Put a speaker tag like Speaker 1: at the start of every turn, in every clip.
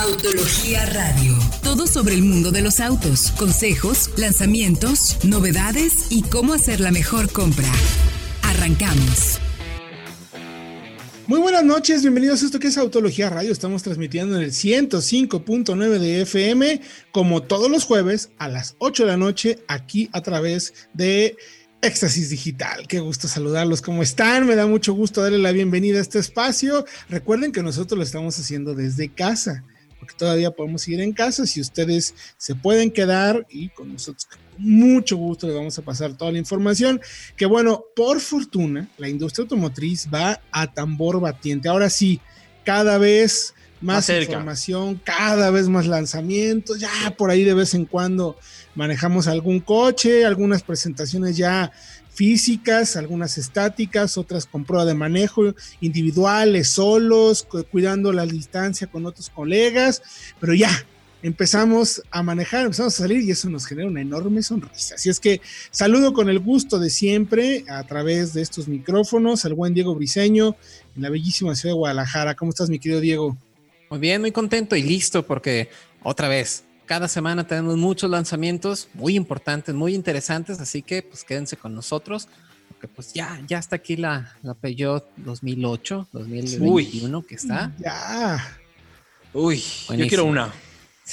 Speaker 1: Autología Radio. Todo sobre el mundo de los autos, consejos, lanzamientos, novedades y cómo hacer la mejor compra. Arrancamos.
Speaker 2: Muy buenas noches, bienvenidos a esto que es Autología Radio. Estamos transmitiendo en el 105.9 de FM, como todos los jueves a las 8 de la noche, aquí a través de Éxtasis Digital, qué gusto saludarlos, ¿cómo están? Me da mucho gusto darle la bienvenida a este espacio. Recuerden que nosotros lo estamos haciendo desde casa, porque todavía podemos ir en casa. Si ustedes se pueden quedar y con nosotros, con mucho gusto les vamos a pasar toda la información. Que bueno, por fortuna, la industria automotriz va a tambor batiente. Ahora sí, cada vez más, información, cada vez más lanzamientos, ya por ahí de vez en cuando manejamos algún coche, algunas presentaciones ya físicas, algunas estáticas, otras con prueba de manejo, individuales, solos, cuidando la distancia con otros colegas, pero ya empezamos a manejar, empezamos a salir y eso nos genera una enorme sonrisa. Así es que saludo con el gusto de siempre a través de estos micrófonos al buen Diego Briseño en la bellísima ciudad de Guadalajara. ¿Cómo estás, mi querido Diego?
Speaker 3: Muy bien, muy contento y listo porque otra vez, cada semana tenemos muchos lanzamientos muy importantes, muy interesantes, así que pues quédense con nosotros porque pues ya, ya está aquí la, la Peugeot 2008, 2021 que está.
Speaker 2: Ya.
Speaker 3: Uy,
Speaker 4: yo quiero una.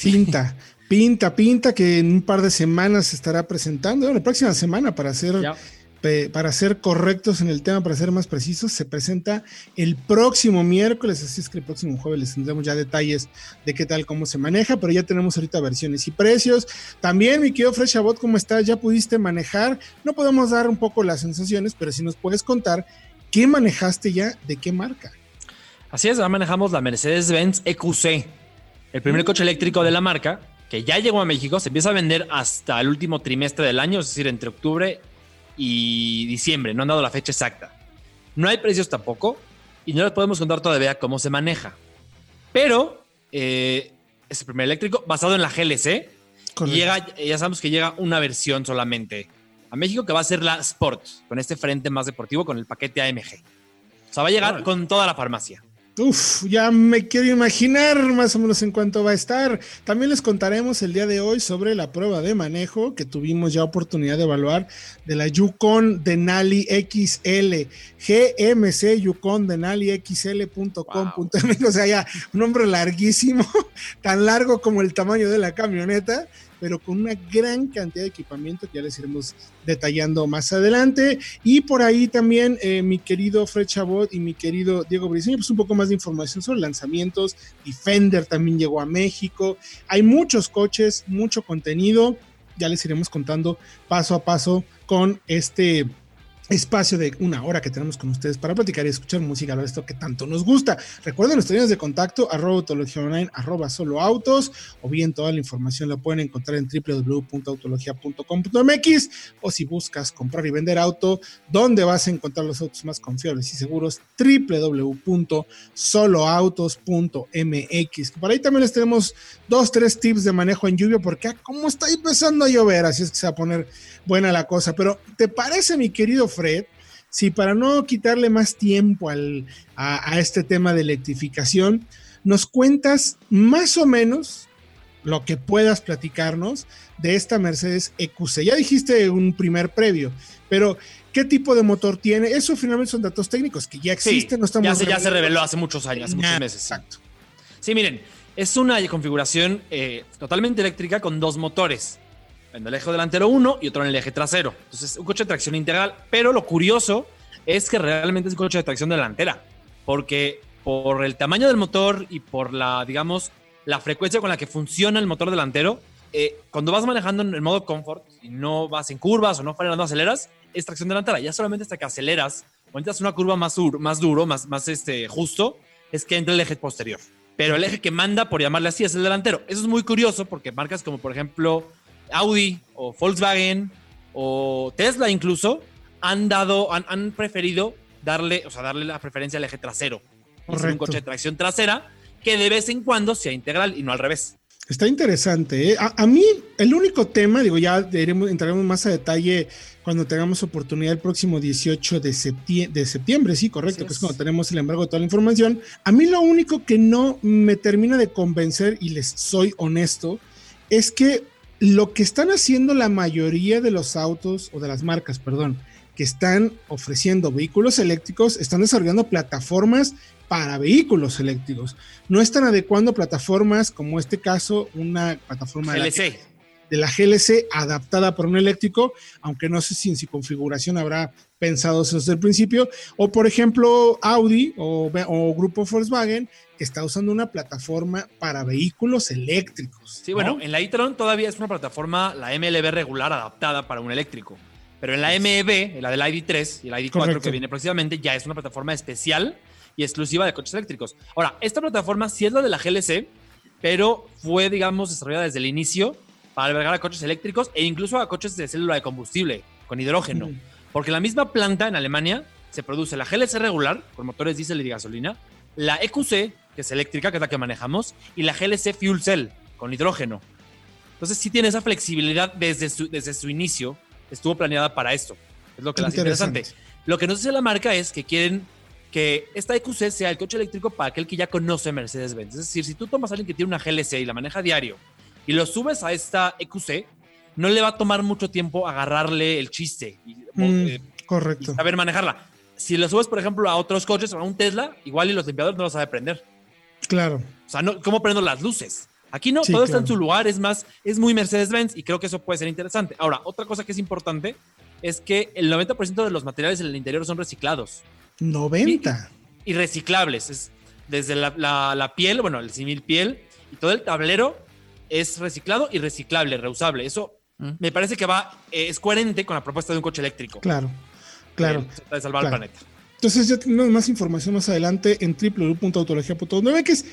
Speaker 2: Pinta, pinta, pinta que en un par de semanas se estará presentando, la próxima semana para hacer para ser correctos en el tema, para ser más precisos, se presenta el próximo miércoles, así es que el próximo jueves les tendremos ya detalles de qué tal, cómo se maneja, pero ya tenemos ahorita versiones y precios. También, mi querido Freshabot, ¿cómo estás? ¿Ya pudiste manejar? No podemos dar un poco las sensaciones, pero si nos puedes contar qué manejaste ya, de qué marca.
Speaker 4: Así es, ya manejamos la Mercedes-Benz EQC, el primer coche eléctrico de la marca, que ya llegó a México, se empieza a vender hasta el último trimestre del año, es decir, entre octubre y diciembre. No han dado la fecha exacta. No hay precios tampoco y no les podemos contar todavía cómo se maneja. Pero eh, es el primer eléctrico basado en la GLC. Llega, ya sabemos que llega una versión solamente a México que va a ser la Sport, con este frente más deportivo con el paquete AMG. O sea, va a llegar con toda la farmacia.
Speaker 2: Uf, ya me quiero imaginar más o menos en cuánto va a estar. También les contaremos el día de hoy sobre la prueba de manejo que tuvimos ya oportunidad de evaluar de la Yukon Denali XL, GMC Yukon Denali XL.com.mx, o sea, ya un nombre larguísimo, tan largo como el tamaño de la camioneta pero con una gran cantidad de equipamiento que ya les iremos detallando más adelante. Y por ahí también eh, mi querido Fred Chabot y mi querido Diego Briceño, pues un poco más de información sobre lanzamientos. Defender también llegó a México. Hay muchos coches, mucho contenido. Ya les iremos contando paso a paso con este espacio de una hora que tenemos con ustedes para platicar y escuchar música, hablar de esto que tanto nos gusta. Recuerden nuestras líneas de contacto, arroba autología online, arroba solo autos, o bien toda la información la pueden encontrar en www.autologia.com.mx, o si buscas comprar y vender auto, ¿dónde vas a encontrar los autos más confiables y seguros? www.soloautos.mx. Por ahí también les tenemos dos, tres tips de manejo en lluvia, porque ah, como está empezando a llover, así es que se va a poner buena la cosa. Pero, ¿te parece, mi querido Fred, si para no quitarle más tiempo al, a, este tema de electrificación, nos cuentas más o menos lo que puedas platicarnos de esta Mercedes EQC? Ya dijiste un primer previo, pero ¿qué tipo de motor tiene? Eso finalmente son datos técnicos que ya existen, no estamos...
Speaker 4: Ya se, ya se reveló hace muchos años, hace muchos meses.
Speaker 2: Exacto.
Speaker 4: Sí, miren, es una configuración eh, totalmente eléctrica con dos motores en el eje delantero uno y otro en el eje trasero. Entonces, un coche de tracción integral, pero lo curioso es que realmente es un coche de tracción delantera, porque por el tamaño del motor y por la, digamos, la frecuencia con la que funciona el motor delantero, eh, cuando vas manejando en el modo comfort y no vas en curvas o no frenando aceleras, es tracción delantera. Ya solamente hasta que aceleras o entras una curva más, más duro, más, más este, justo, es que entra el eje posterior. Pero el eje que manda, por llamarle así, es el delantero. Eso es muy curioso porque marcas como, por ejemplo, Audi o Volkswagen o Tesla incluso han dado, han, preferido darle, o sea, darle la preferencia al eje trasero. Es un coche de tracción trasera que de vez en cuando sea integral y no al revés.
Speaker 2: Está interesante. ¿eh? A, mí, el único tema, digo, ya entraremos más a detalle cuando tengamos oportunidad el próximo 18 de, septiembre, de septiembre sí, correcto, que es cuando tenemos el embargo de toda la información. A mí lo único que no me termina de convencer, y les soy honesto, es que lo que están haciendo la mayoría de los autos, o de las marcas, perdón, que están ofreciendo vehículos eléctricos, están desarrollando plataformas para vehículos eléctricos. No están adecuando plataformas como este caso, una plataforma
Speaker 4: GLC.
Speaker 2: De, la, GLC adaptada para un eléctrico, aunque no sé si en su configuración habrá pensado eso desde el principio, o por ejemplo Audi o, o Grupo Volkswagen que está usando una plataforma para vehículos eléctricos.
Speaker 4: Sí, bueno, en la e-tron todavía es una plataforma, la MLB regular, adaptada para un eléctrico. Pero en la MEB, la del ID3 y la ID4 que viene próximamente, ya es una plataforma especial y exclusiva de coches eléctricos. Ahora, esta plataforma sí es la de la GLC, pero fue, digamos, desarrollada desde el inicio para albergar a coches eléctricos e incluso a coches de célula de combustible con hidrógeno. Porque la misma planta en Alemania se produce la GLC regular con motores diésel y gasolina, la EQC, que es eléctrica, que es la que manejamos, y la GLC Fuel Cell con hidrógeno. Entonces sí tiene esa flexibilidad desde su, desde su inicio, estuvo planeada para esto. Es lo que la hace interesante. Lo que nos dice la marca es que quieren que esta EQC sea el coche eléctrico para aquel que ya conoce Mercedes-Benz. Es decir, si tú tomas a alguien que tiene una GLC y la maneja diario y lo subes a esta EQC, no le va a tomar mucho tiempo agarrarle el chiste. Y,
Speaker 2: mm, eh, correcto.
Speaker 4: saber manejarla. Si lo subes, por ejemplo, a otros coches, a un Tesla, igual y los limpiadores no lo sabe prender.
Speaker 2: Claro.
Speaker 4: O sea, no, ¿cómo prendo las luces? Aquí no, todo está en su lugar, es más, es muy Mercedes-Benz y creo que eso puede ser interesante. Ahora, otra cosa que es importante es que el 90% de los materiales en el interior son reciclados.
Speaker 2: 90.
Speaker 4: Y, reciclables. Es desde la, piel, bueno, el simil piel y todo el tablero es reciclado y reciclable, reusable. Eso mm. me parece que va, eh, es coherente con la propuesta de un coche eléctrico.
Speaker 2: Claro, claro.
Speaker 4: de salvar el planeta.
Speaker 2: Entonces ya tenemos más información más adelante en www.autologia.9 que es,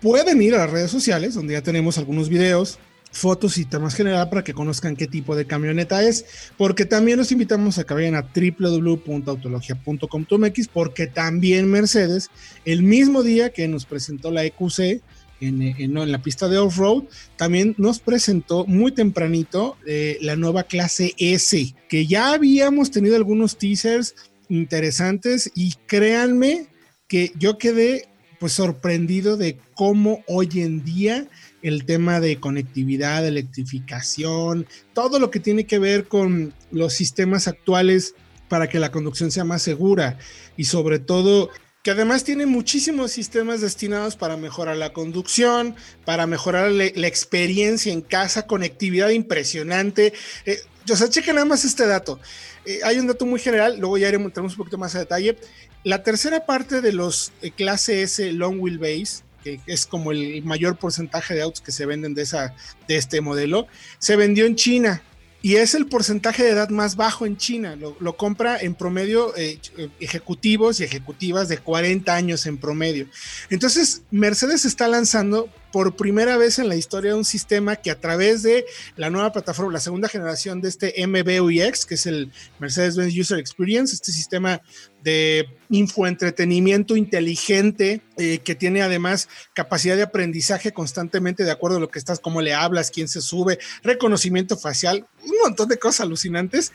Speaker 2: pueden ir a las redes sociales donde ya tenemos algunos videos, fotos y temas general para que conozcan qué tipo de camioneta es, porque también los invitamos a que vayan a www.autologia.com.mx, porque también Mercedes, el mismo día que nos presentó la EQC, en, en, la pista de off-road, también nos presentó muy tempranito eh, la nueva clase S, que ya habíamos tenido algunos teasers interesantes y créanme que yo quedé pues sorprendido de cómo hoy en día el tema de conectividad, electrificación, todo lo que tiene que ver con los sistemas actuales para que la conducción sea más segura y sobre todo que además tiene muchísimos sistemas destinados para mejorar la conducción, para mejorar la, experiencia en casa, conectividad impresionante. Eh, o sea, chequen nada más este dato. Eh, hay un dato muy general, luego ya iremos un poquito más a detalle. La tercera parte de los eh, clase S long wheelbase que es como el mayor porcentaje de autos que se venden de, esa, de este modelo, se vendió en China y es el porcentaje de edad más bajo en China. Lo, compra en promedio eh, ejecutivos y ejecutivas de 40 años en promedio. Entonces, Mercedes está lanzando por primera vez en la historia un sistema que a través de la nueva plataforma, la segunda generación de este MBUX, que es el Mercedes-Benz User Experience, este sistema de infoentretenimiento inteligente eh, que tiene además capacidad de aprendizaje constantemente de acuerdo a lo que estás, cómo le hablas, quién se sube, reconocimiento facial, un montón de cosas alucinantes.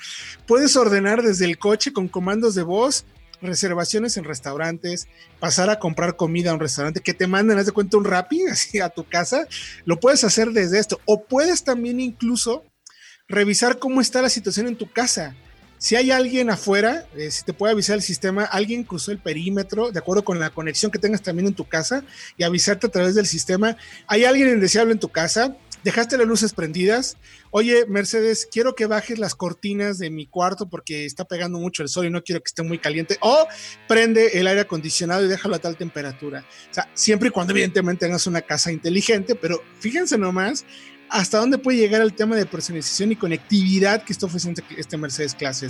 Speaker 2: Puedes ordenar desde el coche con comandos de voz reservaciones en restaurantes, pasar a comprar comida a un restaurante, que te manden, haz de cuenta, un Rappi así a tu casa, lo puedes hacer desde esto. O puedes también incluso revisar cómo está la situación en tu casa. Si hay alguien afuera, eh, si te puede avisar el sistema, alguien cruzó el perímetro, de acuerdo con la conexión que tengas también en tu casa, y avisarte a través del sistema. Hay alguien indeseable en tu casa, dejaste las luces prendidas. Oye, Mercedes, quiero que bajes las cortinas de mi cuarto porque está pegando mucho el sol y no quiero que esté muy caliente. O prende el aire acondicionado y déjalo a tal temperatura. O sea, siempre y cuando evidentemente tengas una casa inteligente, pero fíjense nomás hasta dónde puede llegar el tema de personalización y conectividad que está ofreciendo este Mercedes Clase.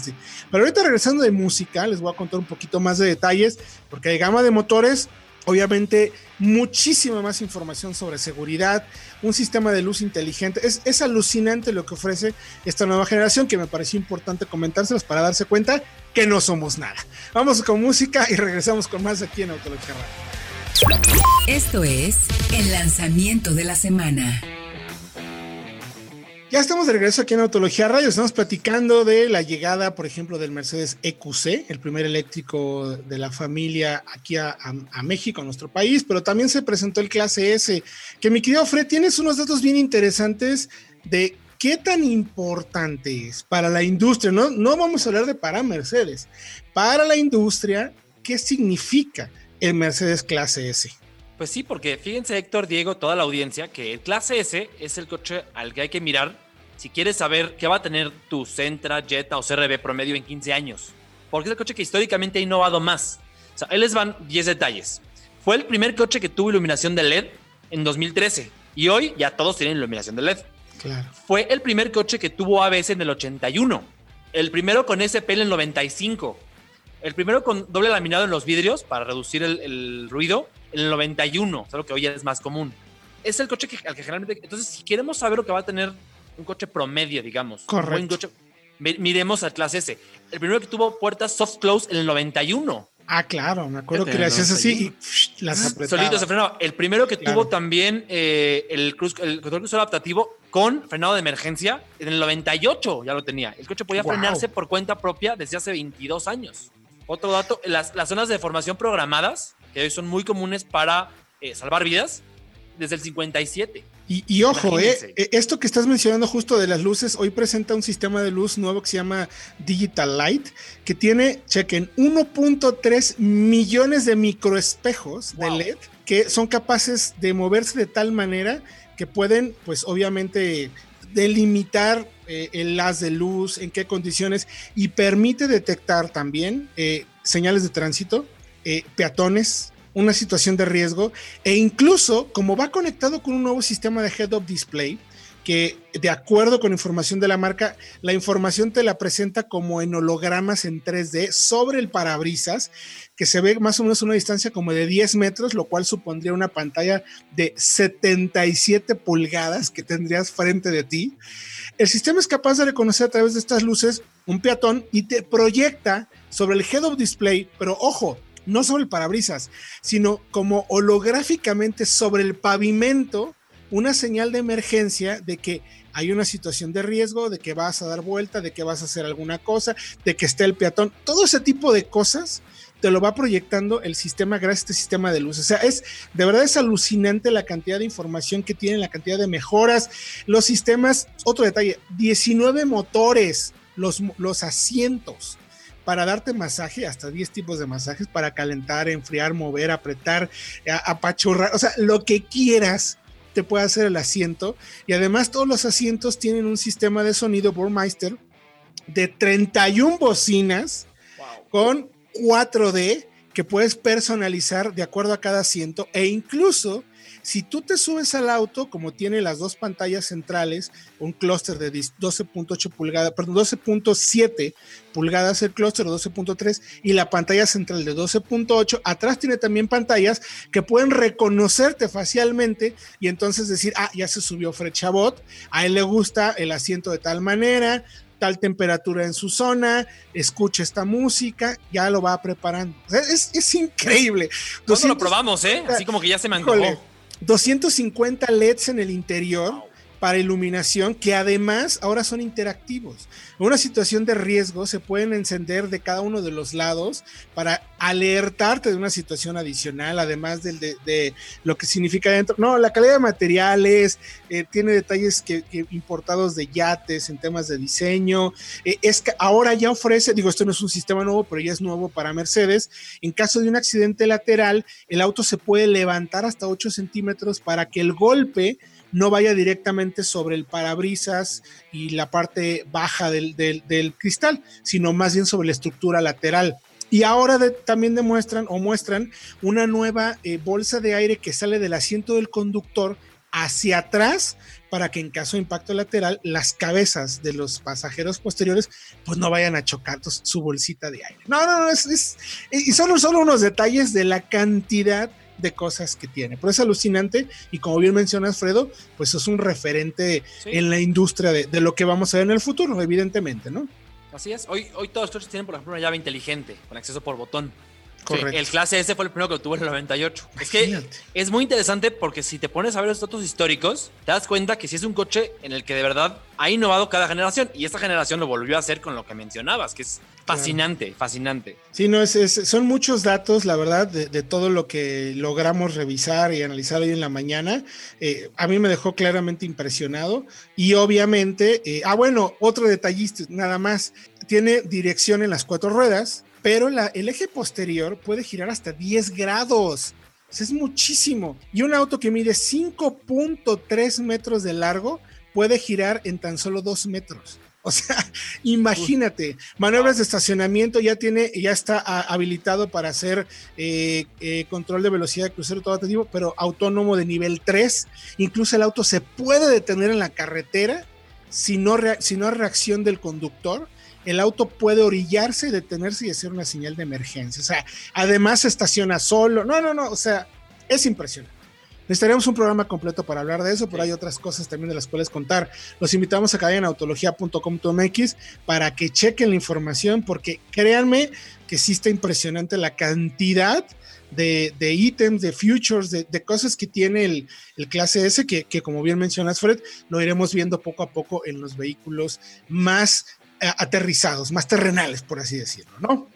Speaker 2: Pero ahorita regresando de música, les voy a contar un poquito más de detalles, porque hay gama de motores, obviamente muchísima más información sobre seguridad, un sistema de luz inteligente. Es, alucinante lo que ofrece esta nueva generación que me pareció importante comentárselos para darse cuenta que no somos nada. Vamos con música y regresamos con más aquí en Autología.
Speaker 1: Esto es el lanzamiento de la semana.
Speaker 2: Ya estamos de regreso aquí en Autología Radio. Estamos platicando de la llegada, por ejemplo, del Mercedes EQC, el primer eléctrico de la familia aquí a, México, a nuestro país, pero también se presentó el Clase S. Que mi querido Fred, tienes unos datos bien interesantes de qué tan importante es para la industria. No, no vamos a hablar de para Mercedes, para la industria, ¿qué significa el Mercedes Clase S?
Speaker 4: Pues sí, porque fíjense Héctor, Diego, toda la audiencia, que el Clase S es el coche al que hay que mirar si quieres saber qué va a tener tu Sentra, Jetta o CRB promedio en 15 años. Porque es el coche que históricamente ha innovado más. O sea, ahí les van 10 detalles. Fue el primer coche que tuvo iluminación de LED en 2013 y hoy ya todos tienen iluminación de LED.
Speaker 2: Claro.
Speaker 4: Fue el primer coche que tuvo ABS en el 81. El primero con SP en el 95. El primero con doble laminado en los vidrios para reducir el, ruido en el 91, es algo que hoy es más común. Es el coche que, al que generalmente... Entonces, si queremos saber lo que va a tener un coche promedio, digamos.
Speaker 2: Correcto.
Speaker 4: miremos al clase S. El primero que tuvo puertas soft close en el 91.
Speaker 2: Ah, claro, me acuerdo que le hacías así y las apretaba.
Speaker 4: Solito se frenaba. El primero que tuvo también eh, el, cruz, el control crucero adaptativo con frenado de emergencia en el 98 ya lo tenía. El coche podía frenarse por cuenta propia desde hace 22 años. Otro dato, las, las zonas de formación programadas, que hoy son muy comunes para eh, salvar vidas, desde el 57.
Speaker 2: Y, ojo, eh, eh, esto que estás mencionando justo de las luces, hoy presenta un sistema de luz nuevo que se llama Digital Light, que tiene, chequen, 1.3 millones de microespejos de LED que son capaces de moverse de tal manera que pueden, pues obviamente, delimitar eh, el haz de luz, en qué condiciones, y permite detectar también señales de tránsito, peatones, una situación de riesgo e incluso como va conectado con un nuevo sistema de head-up display, que de acuerdo con información de la marca, la información te la presenta como en hologramas en 3D sobre el parabrisas, que se ve más o menos una distancia como de 10 metros, lo cual supondría una pantalla de 77 pulgadas que tendrías frente de ti. El sistema es capaz de reconocer a través de estas luces un peatón y te proyecta sobre el head-up display, pero ojo, no sobre el parabrisas, sino como holográficamente sobre el pavimento, una señal de emergencia de que hay una situación de riesgo, de que vas a dar vuelta, de que vas a hacer alguna cosa, de que esté el peatón, todo ese tipo de cosas te lo va proyectando el sistema gracias a este sistema de luz. O sea, es de verdad es alucinante la cantidad de información que tienen, la cantidad de mejoras, los sistemas, otro detalle, 19 motores, los, los asientos para darte masaje, hasta 10 tipos de masajes para calentar, enfriar, mover, apretar, apachurrar, o sea, lo que quieras te puede hacer el asiento. Y además todos los asientos tienen un sistema de sonido Burmeister de 31 bocinas con 4D que puedes personalizar de acuerdo a cada asiento e incluso si tú te subes al auto, como tiene las dos pantallas centrales, un clúster de 12.8 pulgadas, perdón, 12.7 pulgadas el clúster, 12.3 y la pantalla central de 12.8, atrás tiene también pantallas que pueden reconocerte facialmente y entonces decir, ah, ya se subió Fred Chabot, a él le gusta el asiento de tal manera, tal temperatura en su zona, escucha esta música, ya lo va preparando. es, increíble.
Speaker 4: Nosotros lo probamos, ¿eh? Así como que ya se me antojó.
Speaker 2: 250 LEDs en el interior para iluminación que además ahora son interactivos. En una situación de riesgo se pueden encender de cada uno de los lados para alertarte de una situación adicional, además de, lo que significa dentro. No, la calidad de materiales, eh, tiene detalles que, importados de yates en temas de diseño. Eh, es que ahora ya ofrece, digo, esto no es un sistema nuevo, pero ya es nuevo para Mercedes. En caso de un accidente lateral, el auto se puede levantar hasta 8 centímetros para que el golpe no vaya directamente sobre el parabrisas y la parte baja del, cristal, sino más bien sobre la estructura lateral. Y ahora también demuestran o muestran una nueva eh, bolsa de aire que sale del asiento del conductor hacia atrás para que en caso de impacto lateral las cabezas de los pasajeros posteriores pues no vayan a chocar su bolsita de aire. No, no, no, es, y son solo unos detalles de la cantidad de cosas que tiene. Pero es alucinante y como bien mencionas, Fredo, pues es un referente en la industria de, lo que vamos a ver en el futuro, evidentemente, ¿no?
Speaker 4: Así es. Hoy, hoy todos los coches tienen, por ejemplo, una llave inteligente con acceso por botón. Correcto. El clase S fue el primero que obtuvo en el 98. Es que es muy interesante porque si te pones a ver los datos históricos, te das cuenta que si es un coche en el que de verdad ha innovado cada generación y esta generación lo volvió a hacer con lo que mencionabas, que es fascinante, fascinante.
Speaker 2: Sí, no, es, son muchos datos, la verdad, de, todo lo que logramos revisar y analizar hoy en la mañana. Eh, a mí me dejó claramente impresionado y obviamente, eh, ah, bueno, otro detallista, nada más, tiene dirección en las cuatro ruedas pero el eje posterior puede girar hasta 10 grados. es muchísimo. Y un auto que mide 5.3 metros de largo puede girar en tan solo 2 metros. O sea, imagínate, maniobras de estacionamiento ya tiene, ya está habilitado para hacer eh, eh, control de velocidad de crucero todo tipo, pero autónomo de nivel 3. Incluso el auto se puede detener en la carretera si no, si no hay reacción del conductor el auto puede orillarse, detenerse y hacer una señal de emergencia. O sea, además se estaciona solo. No, no, no, o sea, es impresionante. Necesitaríamos un programa completo para hablar de eso, pero hay otras cosas también de las cuales contar. Los invitamos a caer en autología.com.mx para que chequen la información, porque créanme que sí está impresionante la cantidad de, ítems, de futures, de, cosas que tiene el, clase S, que, que, como bien mencionas, Fred, lo iremos viendo poco a poco en los vehículos más aterrizados, más terrenales, por así decirlo, ¿no?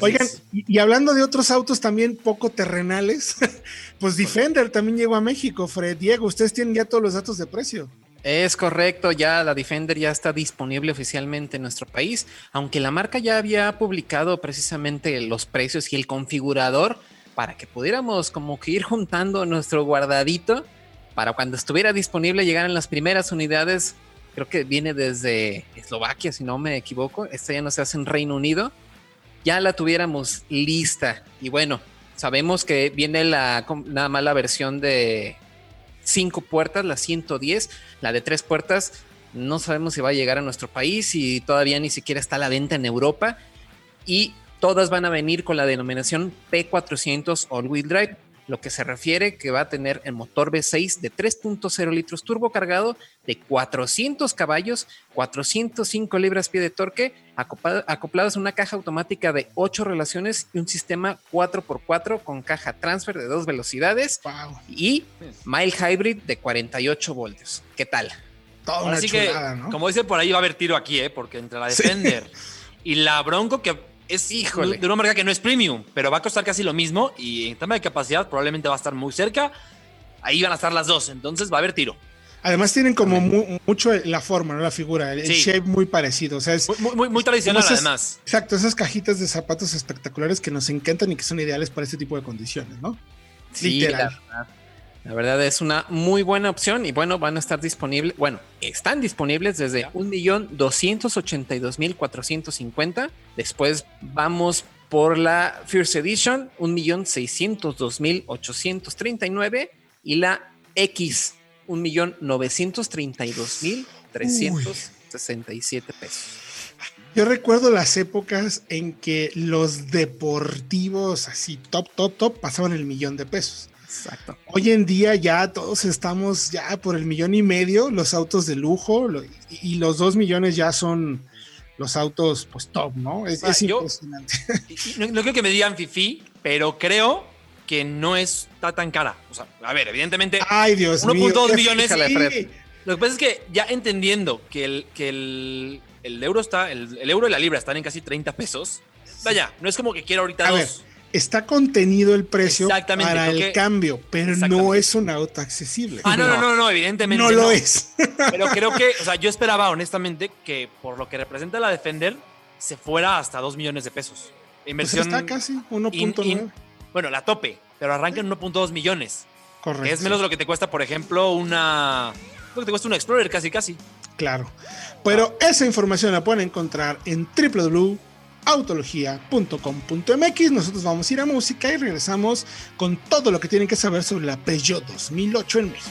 Speaker 2: Oigan, y, hablando de otros autos también poco terrenales, pues Defender también llegó a México, Fred. Diego, ustedes tienen ya todos los datos de precio.
Speaker 3: Es correcto, ya la Defender ya está disponible oficialmente en nuestro país, aunque la marca ya había publicado precisamente los precios y el configurador para que pudiéramos como que ir juntando nuestro guardadito para cuando estuviera disponible llegaran las primeras unidades creo que viene desde Eslovaquia, si no me equivoco. Esta ya no se hace en Reino Unido. Ya la tuviéramos lista. Y bueno, sabemos que viene la nada más la versión de cinco puertas, la 110, la de tres puertas. No sabemos si va a llegar a nuestro país y todavía ni siquiera está a la venta en Europa. Y todas van a venir con la denominación P400 All Wheel Drive lo que se refiere que va a tener el motor V6 de 3.0 litros turbo cargado de 400 caballos, 405 libras-pie de torque, acoplados a una caja automática de 8 relaciones y un sistema 4x4 con caja transfer de dos velocidades y mild hybrid de 48 voltios. ¿Qué tal?
Speaker 4: Así que, como dice por ahí, va a haber tiro aquí, ¿eh? porque entre la Defender y la Bronco, que es de una marca que no es premium, pero va a costar casi lo mismo y en tema de capacidad probablemente va a estar muy cerca. Ahí van a estar las dos, entonces va a haber tiro.
Speaker 2: Además tienen como mucho la forma, ¿no? La figura, el, shape muy parecido. O sea, es
Speaker 4: muy, muy, tradicional además.
Speaker 2: Exacto, esas cajitas de zapatos espectaculares que nos encantan y que son ideales para este tipo de condiciones, ¿no?
Speaker 3: Sí, Literal. La verdad es una muy buena opción y bueno, van a estar disponibles, bueno, están disponibles desde 1.282.450. Después vamos por la First Edition, 1.602.839 y la X, 1.932.367 pesos.
Speaker 2: Yo recuerdo las épocas en que los deportivos así top, top, top pasaban el millón de pesos.
Speaker 3: Exacto.
Speaker 2: Hoy en día ya todos estamos ya por el millón y medio, los autos de lujo, y, los dos millones ya son los autos pues top, ¿no? Es, impresionante.
Speaker 4: no, creo que me digan fifi, pero creo que no está tan cara. O sea, a ver, evidentemente.
Speaker 2: Ay, Dios 1.2
Speaker 4: millones. Lo que pasa es que ya entendiendo que el, que el, euro está, el, euro y la libra están en casi 30 pesos. Vaya, no es como que quiera ahorita dos
Speaker 2: está contenido el precio para el cambio, pero no es un auto accesible.
Speaker 4: Ah, no, no, no, no, evidentemente.
Speaker 2: No, lo es.
Speaker 4: Pero creo que, o sea, yo esperaba honestamente que por lo que representa la Defender se fuera hasta 2 millones de pesos.
Speaker 2: Pues Inversión. está casi 1.9.
Speaker 4: Bueno, la tope, pero arranca en 1.2 millones.
Speaker 2: Correcto.
Speaker 4: es menos de lo que te cuesta, por ejemplo, una. Lo que te cuesta un Explorer casi, casi.
Speaker 2: Claro. Pero esa información la pueden encontrar en www autología.com.mx. Nosotros vamos a ir a música y regresamos con todo lo que tienen que saber sobre la Peugeot 2008 en México.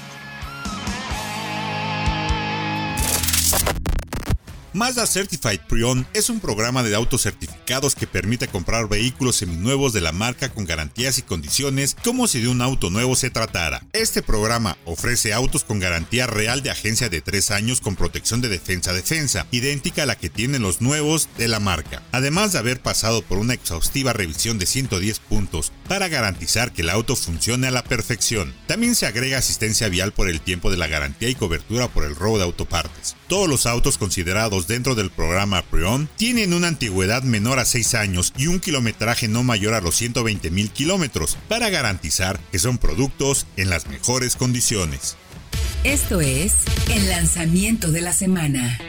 Speaker 5: Mazda Certified Pre-Owned es un programa de autos certificados que permite comprar vehículos seminuevos de la marca con garantías y condiciones como si de un auto nuevo se tratara. Este programa ofrece autos con garantía real de agencia de 3 años con protección de defensa-defensa, idéntica a la que tienen los nuevos de la marca, además de haber pasado por una exhaustiva revisión de 110 puntos para garantizar que el auto funcione a la perfección. También se agrega asistencia vial por el tiempo de la garantía y cobertura por el robo de autopartes. Todos los autos considerados dentro del programa Preon tienen una antigüedad menor a 6 años y un kilometraje no mayor a los 120 mil kilómetros para garantizar que son productos en las mejores condiciones.
Speaker 1: Esto es el lanzamiento de la semana.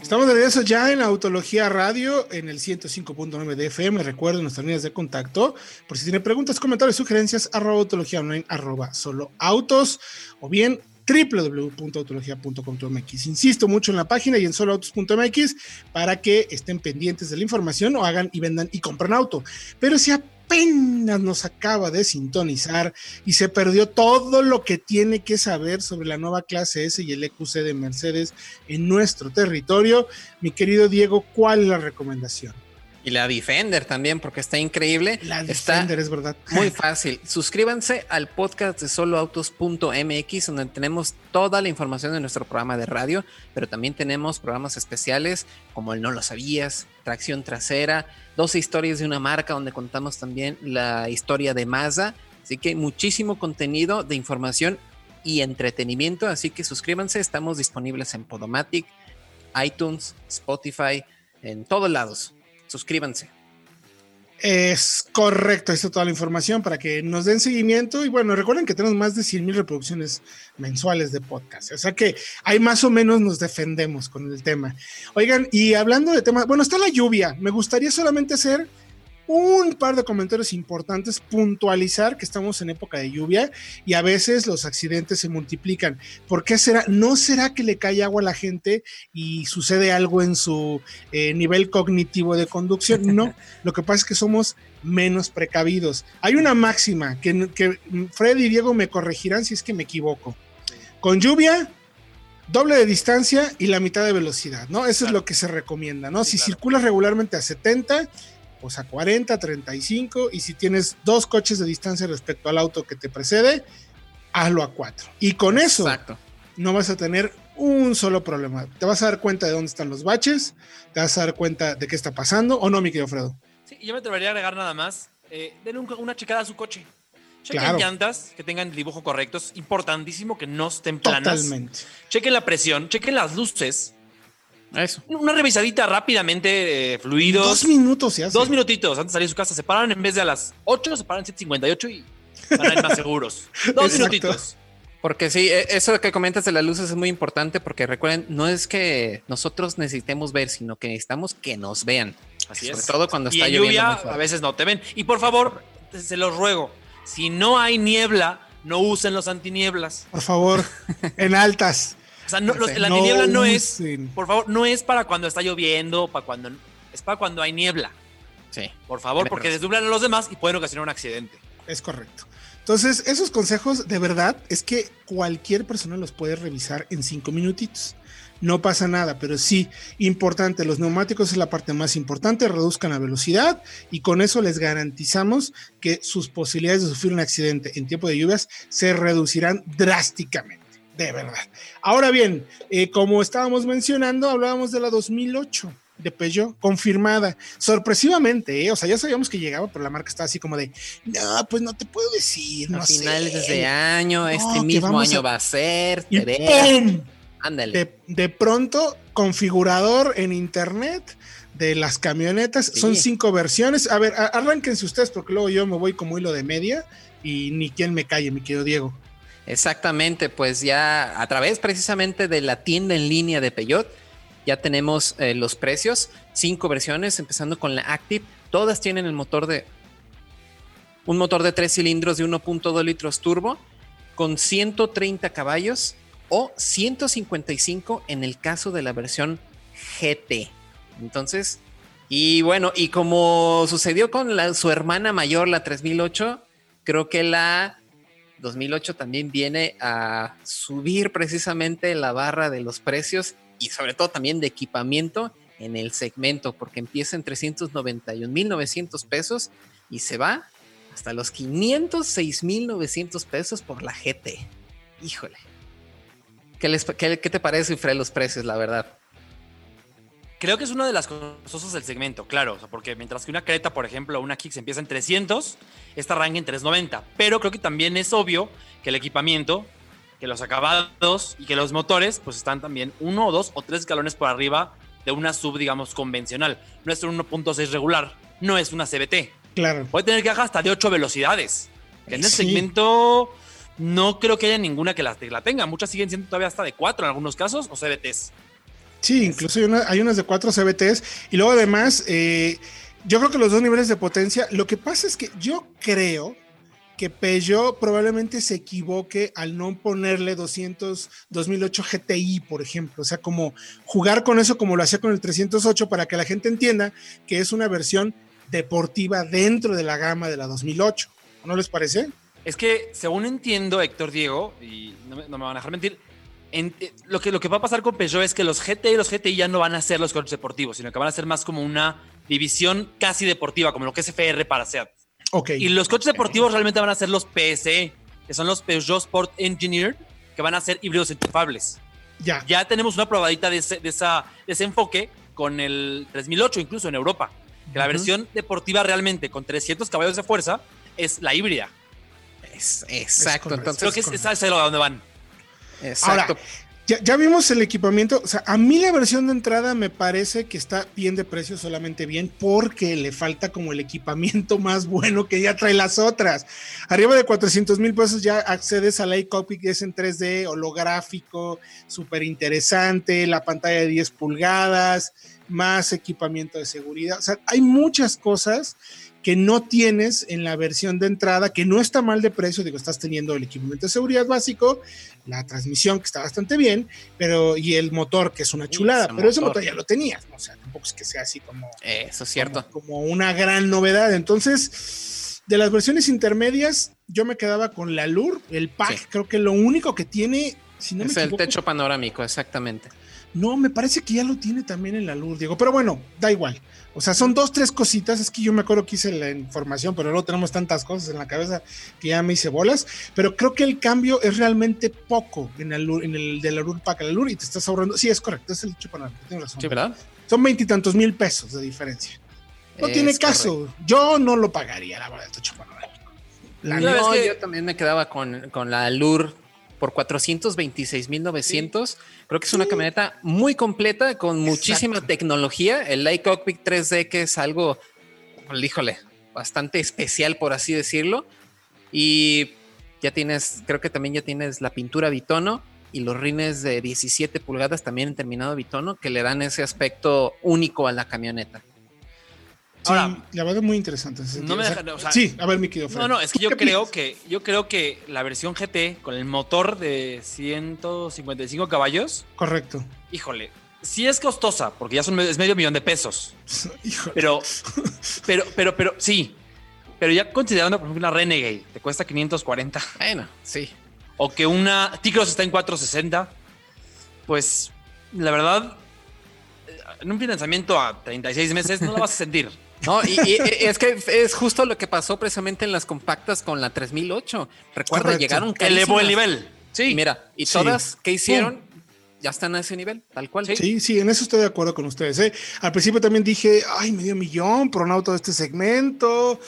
Speaker 2: Estamos de regreso ya en Autología Radio en el 105.9 de FM. Recuerden nuestras líneas de contacto por si tienen preguntas, comentarios, sugerencias, arroba autología online, arroba solo autos o bien www.autologia.com.mx. Insisto mucho en la página y en soloautos.mx para que estén pendientes de la información o hagan y vendan y compren auto. Pero si apenas nos acaba de sintonizar y se perdió todo lo que tiene que saber sobre la nueva clase S y el EQC de Mercedes en nuestro territorio, mi querido Diego, ¿cuál es la recomendación?
Speaker 3: Y la Defender también, porque está increíble.
Speaker 2: La Defender
Speaker 3: está
Speaker 2: es verdad.
Speaker 3: Muy fácil. Suscríbanse al podcast de soloautos.mx, donde tenemos toda la información de nuestro programa de radio, pero también tenemos programas especiales como el No lo sabías, Tracción Trasera, 12 historias de una marca, donde contamos también la historia de Mazda. Así que muchísimo contenido de información y entretenimiento. Así que suscríbanse. Estamos disponibles en Podomatic, iTunes, Spotify, en todos lados suscríbanse.
Speaker 2: Es correcto, ahí está toda la información para que nos den seguimiento. Y bueno, recuerden que tenemos más de 100 mil reproducciones mensuales de podcast. O sea que ahí más o menos nos defendemos con el tema. Oigan, y hablando de temas, bueno, está la lluvia. Me gustaría solamente hacer un par de comentarios importantes, puntualizar que estamos en época de lluvia y a veces los accidentes se multiplican. ¿Por qué será? ¿No será que le cae agua a la gente y sucede algo en su eh, nivel cognitivo de conducción? No, lo que pasa es que somos menos precavidos. Hay una máxima que, que Fred y Diego me corregirán si es que me equivoco. Con lluvia, doble de distancia y la mitad de velocidad, ¿no? Eso claro. es lo que se recomienda, ¿no? Sí, si claro. circulas regularmente a 70, pues a 40, 35, y si tienes dos coches de distancia respecto al auto que te precede, hazlo a 4. Y con eso
Speaker 3: Exacto.
Speaker 2: no vas a tener un solo problema. Te vas a dar cuenta de dónde están los baches, te vas a dar cuenta de qué está pasando, ¿o no, mi querido Fredo?
Speaker 4: Sí, yo me atrevería a agregar nada más. Eh, den un, una checada a su coche. Chequen
Speaker 2: Claro.
Speaker 4: llantas que tengan el dibujo correcto. Es importantísimo que no estén planas.
Speaker 2: Totalmente.
Speaker 4: Chequen la presión, chequen las luces.
Speaker 3: Eso.
Speaker 4: Una revisadita rápidamente, eh, fluidos.
Speaker 2: Dos minutos hace.
Speaker 4: Dos minutitos antes de salir de su casa. Se paran en vez de a las 8, se paran 7.58 y van a ir más seguros. Dos
Speaker 2: Exacto.
Speaker 4: minutitos.
Speaker 3: Porque sí, e- eso que comentas de las luces es muy importante porque recuerden, no es que nosotros necesitemos ver, sino que necesitamos que nos vean.
Speaker 4: Así
Speaker 3: Sobre
Speaker 4: es.
Speaker 3: todo cuando
Speaker 4: y
Speaker 3: está
Speaker 4: en
Speaker 3: lloviendo.
Speaker 4: lluvia a veces no te ven. Y por favor, se los ruego, si no hay niebla, no usen los antinieblas.
Speaker 2: Por favor, en altas.
Speaker 4: O sea, no, los- la
Speaker 2: No
Speaker 4: antiniebla no es, por favor, no es para cuando está lloviendo, para cuando es para cuando hay niebla.
Speaker 3: Sí.
Speaker 4: Por favor, porque
Speaker 3: razón.
Speaker 4: desdublan a los demás y pueden ocasionar un accidente.
Speaker 2: Es correcto. Entonces, esos consejos de verdad es que cualquier persona los puede revisar en cinco minutitos. No pasa nada, pero sí, importante, los neumáticos es la parte más importante, reduzcan la velocidad y con eso les garantizamos que sus posibilidades de sufrir un accidente en tiempo de lluvias se reducirán drásticamente, de verdad. Ahora bien, eh, como estábamos mencionando, hablábamos de la 2008 de Peugeot, confirmada, sorpresivamente, ¿eh? o sea, ya sabíamos que llegaba, pero la marca estaba así como de, no, pues no te puedo decir, no
Speaker 3: a
Speaker 2: sé".
Speaker 3: finales de año,
Speaker 2: No,
Speaker 3: este mismo año
Speaker 2: a-
Speaker 3: va a ser.
Speaker 2: Y. ¡pum!
Speaker 3: Ándale.
Speaker 2: De, de pronto, configurador en internet de las camionetas.
Speaker 3: Sí.
Speaker 2: Son cinco versiones. A ver, a- arránquense ustedes porque luego yo me voy como hilo de media y ni quien me calle, mi querido Diego.
Speaker 3: Exactamente, pues ya a través precisamente de la tienda en línea de Peugeot, ya tenemos eh, los precios, cinco versiones, empezando con la Active, todas tienen el motor de un motor de tres cilindros de 1.2 litros turbo con 130 caballos o 155 en el caso de la versión GT. Entonces, y bueno, y como sucedió con su hermana mayor, la 3008, creo que la 2008 también viene a subir precisamente la barra de los precios y sobre todo también de equipamiento en el segmento, porque empieza en 391.900 pesos y se va hasta los 506.900 pesos por la GT. Híjole. ¿Qué, les, qué, qué te parece, Fred, los precios, la verdad?
Speaker 4: Creo que es una de las cosas del segmento, claro, o sea, porque mientras que una Creta, por ejemplo, o una Kicks empieza en 300, esta arranca en 390, pero creo que también es obvio que el equipamiento, que los acabados y que los motores, pues están también uno o dos o tres escalones por arriba de una sub, digamos, convencional. Nuestro 1.6 regular no es una CBT.
Speaker 2: Claro.
Speaker 4: Puede tener caja hasta de 8 velocidades. En el
Speaker 2: Sí.
Speaker 4: segmento no creo que haya ninguna que la, que la tenga. Muchas siguen siendo todavía hasta de 4 en algunos casos o CBTs.
Speaker 2: Sí, incluso hay, una- hay unas de 4 CBTs y luego además, eh, yo creo que los dos niveles de potencia, lo que pasa es que yo creo que Peugeot probablemente se equivoque al no ponerle 200 2008 GTI, por ejemplo, o sea, como jugar con eso como lo hacía con el 308 para que la gente entienda que es una versión deportiva dentro de la gama de la 2008. ¿No les parece?
Speaker 4: Es que, según entiendo, Héctor Diego, y no me, no me van a dejar mentir, en- eh, lo, que, lo que va a pasar con Peugeot es que los GT y los GTI ya no van a ser los coches deportivos, sino que van a ser más como una división casi deportiva, como lo que es FR para SEAT.
Speaker 2: Ok.
Speaker 4: Y los coches deportivos realmente van a ser los PSE, que son los Peugeot Sport Engineer, que van a ser híbridos enchufables.
Speaker 2: Ya.
Speaker 4: Ya tenemos una probadita de ese, de esa, de ese enfoque con el 3008, incluso en Europa. Que la versión deportiva realmente con 300 caballos de fuerza es la híbrida.
Speaker 3: Es, exacto,
Speaker 2: correcto.
Speaker 3: entonces.
Speaker 4: Creo que es, es hacia donde van.
Speaker 3: Exacto.
Speaker 2: Ya, ya vimos el equipamiento. O sea, a mí la versión de entrada me parece que está bien de precio, solamente bien, porque le falta como el equipamiento más bueno que ya trae las otras. Arriba de 400 mil pesos ya accedes a la iCockpit, que es en 3D, holográfico, súper interesante, la pantalla de 10 pulgadas, más equipamiento de seguridad. O sea, hay muchas cosas que no tienes en la versión de entrada, que no está mal de precio, digo, estás teniendo el equipamiento de seguridad básico, la transmisión que está bastante bien, pero y el motor que es una chulada,
Speaker 3: ese
Speaker 2: pero ese
Speaker 3: motor.
Speaker 2: ya lo tenías, o sea, tampoco es que sea así como,
Speaker 3: Eso es cierto.
Speaker 2: como, como una gran novedad. Entonces, de las versiones intermedias, yo me quedaba con la Lure, el pack,
Speaker 3: Sí.
Speaker 2: creo que lo único que tiene, si no me
Speaker 3: es el techo panorámico, exactamente.
Speaker 2: No, me parece que ya lo tiene también en la Lure, Diego, pero bueno, da igual. O sea, son dos, tres cositas. Es que yo me acuerdo que hice la información, pero luego tenemos tantas cosas en la cabeza que ya me hice bolas. Pero creo que el cambio es realmente poco en el, en el de la Lure Pack a la Lure y te estás ahorrando. Sí, es correcto, es el hecho panorámico, tienes razón.
Speaker 3: Sí, ¿verdad?
Speaker 2: Son veintitantos mil pesos de diferencia. No
Speaker 3: Es
Speaker 2: tiene caso. Yo no lo pagaría, la verdad, panorámico. La
Speaker 4: No,
Speaker 2: neta.
Speaker 3: No,
Speaker 4: es que-
Speaker 3: yo también me quedaba con, con la Allure por 426.900. Creo que es una camioneta muy completa con muchísima
Speaker 2: Exacto.
Speaker 3: tecnología. El Light Cockpit 3D, que es algo, híjole, bastante especial, por así decirlo. Y ya tienes, creo que también ya tienes la pintura bitono y los rines de 17 pulgadas también en terminado bitono que le dan ese aspecto único a la camioneta.
Speaker 2: Sí,
Speaker 4: Ahora-
Speaker 2: la verdad, muy interesante.
Speaker 4: No me dejan- o sea,
Speaker 2: sí, a ver, mi querido Fred.
Speaker 4: No, no, es que
Speaker 2: ¿Tú
Speaker 4: yo creo
Speaker 2: piensas?
Speaker 4: que yo creo que la versión GT con el motor de 155 caballos,
Speaker 2: Correcto.
Speaker 4: híjole, sí es costosa porque ya son es medio millón de pesos,
Speaker 2: Híjole.
Speaker 4: pero pero pero pero sí. Pero ya considerando por ejemplo una Renegade te cuesta 540
Speaker 3: Bueno, sí.
Speaker 4: o que una T-Cross está en 460, pues la verdad eh, en un financiamiento a 36 meses no la vas a sentir.
Speaker 3: No, y, y es que es justo lo que pasó precisamente en las compactas con la 3008. Recuerda,
Speaker 2: Correcto.
Speaker 3: llegaron
Speaker 4: Elevó el
Speaker 3: carísimas.
Speaker 4: nivel. Sí.
Speaker 3: Y mira, y
Speaker 2: Sí.
Speaker 3: todas que hicieron ya están a ese nivel, tal cual.
Speaker 4: Sí.
Speaker 2: Sí, sí, en eso estoy de acuerdo con ustedes. ¿eh? Al principio también dije, ay, medio millón por un auto de este segmento.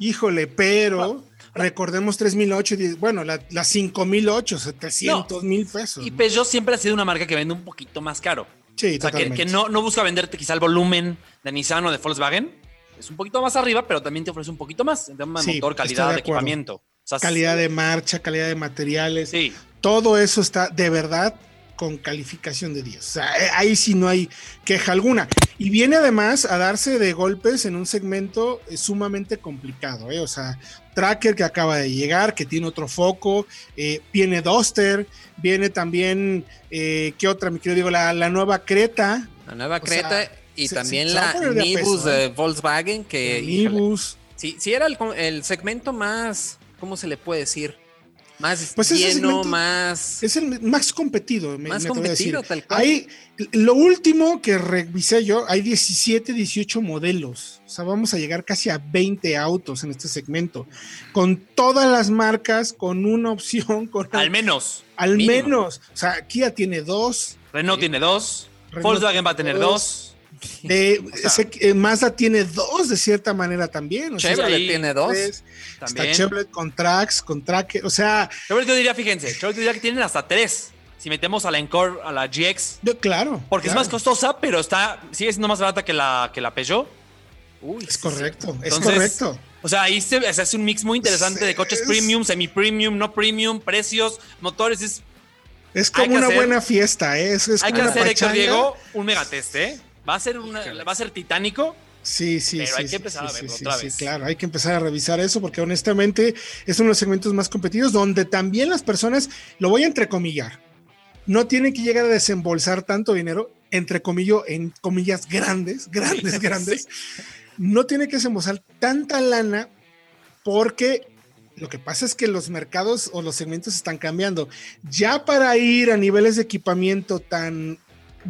Speaker 2: Híjole, pero recordemos 3008, y di- bueno, la, la 5008, 700 mil pesos.
Speaker 4: Y
Speaker 2: ¿no?
Speaker 4: Peugeot siempre ha sido una marca que vende un poquito más caro.
Speaker 2: Sí,
Speaker 4: O sea, que no, no busca venderte quizá el volumen de Nissan o de Volkswagen. Es un poquito más arriba, pero también te ofrece un poquito más en tema de
Speaker 2: Sí,
Speaker 4: motor, calidad,
Speaker 2: de
Speaker 4: equipamiento. O sea,
Speaker 2: Calidad de marcha, calidad de materiales.
Speaker 4: Sí.
Speaker 2: Todo eso está de verdad con calificación de 10. O sea, eh, ahí sí no hay queja alguna. Y viene además a darse de golpes en un segmento eh, sumamente complicado. ¿eh? O sea, Tracker que acaba de llegar, que tiene otro foco, eh, viene Duster, viene también, eh, ¿qué otra? Me quiero digo, la, la nueva Creta,
Speaker 3: La nueva
Speaker 2: O
Speaker 3: Creta
Speaker 2: sea,
Speaker 3: y
Speaker 2: se-
Speaker 3: también
Speaker 2: se-
Speaker 3: la
Speaker 2: de
Speaker 3: Nibus
Speaker 2: peso, ¿eh?
Speaker 3: de Volkswagen, que
Speaker 2: Nibus.
Speaker 3: sí, sí era el, el segmento más, ¿cómo se le puede decir? Más
Speaker 2: Pues
Speaker 3: lleno,
Speaker 2: segmento
Speaker 3: más.
Speaker 2: Es el más competido. me-
Speaker 3: Más
Speaker 2: me
Speaker 3: competido, tal cual.
Speaker 2: Hay, lo último que revisé yo, hay 17, 18 modelos. O sea, vamos a llegar casi a 20 autos en este segmento. Con todas las marcas, con una opción, con
Speaker 4: Al menos.
Speaker 2: al
Speaker 3: mínimo.
Speaker 2: menos. O sea, Kia tiene dos.
Speaker 4: Renault tiene dos.
Speaker 2: Renault
Speaker 4: Volkswagen va a tener
Speaker 2: dos.
Speaker 4: dos.
Speaker 2: De-
Speaker 4: sea-
Speaker 2: sé que, eh, Mazda tiene dos de cierta manera también. O
Speaker 3: Chevrolet tiene dos.
Speaker 2: tres.
Speaker 4: También.
Speaker 2: Está Chevrolet con Trax, con Tracker. O sea,
Speaker 4: Chevrolet yo diría, fíjense, Chevrolet yo diría que tienen hasta tres. Si metemos a la Encore, a la GX.
Speaker 2: yo- claro.
Speaker 4: Porque
Speaker 2: claro.
Speaker 4: es más costosa, pero está sigue siendo más barata que la, que la Peugeot.
Speaker 3: Uy,
Speaker 2: Es
Speaker 3: sí,
Speaker 2: correcto, es
Speaker 4: Entonces,
Speaker 2: correcto.
Speaker 4: O sea, ahí se, se hace un mix muy interesante de coches
Speaker 2: Es-
Speaker 4: premium, semi-premium, no premium, precios, motores. Es,
Speaker 2: Es como una
Speaker 4: hacer-
Speaker 2: buena fiesta, ¿eh? Es, es
Speaker 4: hay
Speaker 2: como
Speaker 4: que
Speaker 2: una
Speaker 4: hacer. Diego, un megatest, ¿eh? Va a ser, una, va a ser titánico.
Speaker 2: Sí, sí,
Speaker 4: Pero
Speaker 2: sí.
Speaker 4: hay que
Speaker 2: sí,
Speaker 4: empezar a verlo
Speaker 2: sí,
Speaker 4: otra
Speaker 2: sí,
Speaker 4: vez.
Speaker 2: claro, hay que empezar a revisar eso porque honestamente es uno de los segmentos más competidos donde también las personas, lo voy a entrecomillar, no tienen que llegar a desembolsar tanto dinero, entre comillas, en comillas grandes, grandes, grandes, no tiene que desembolsar tanta lana porque lo que pasa es que los mercados o los segmentos están cambiando. Ya para ir a niveles de equipamiento tan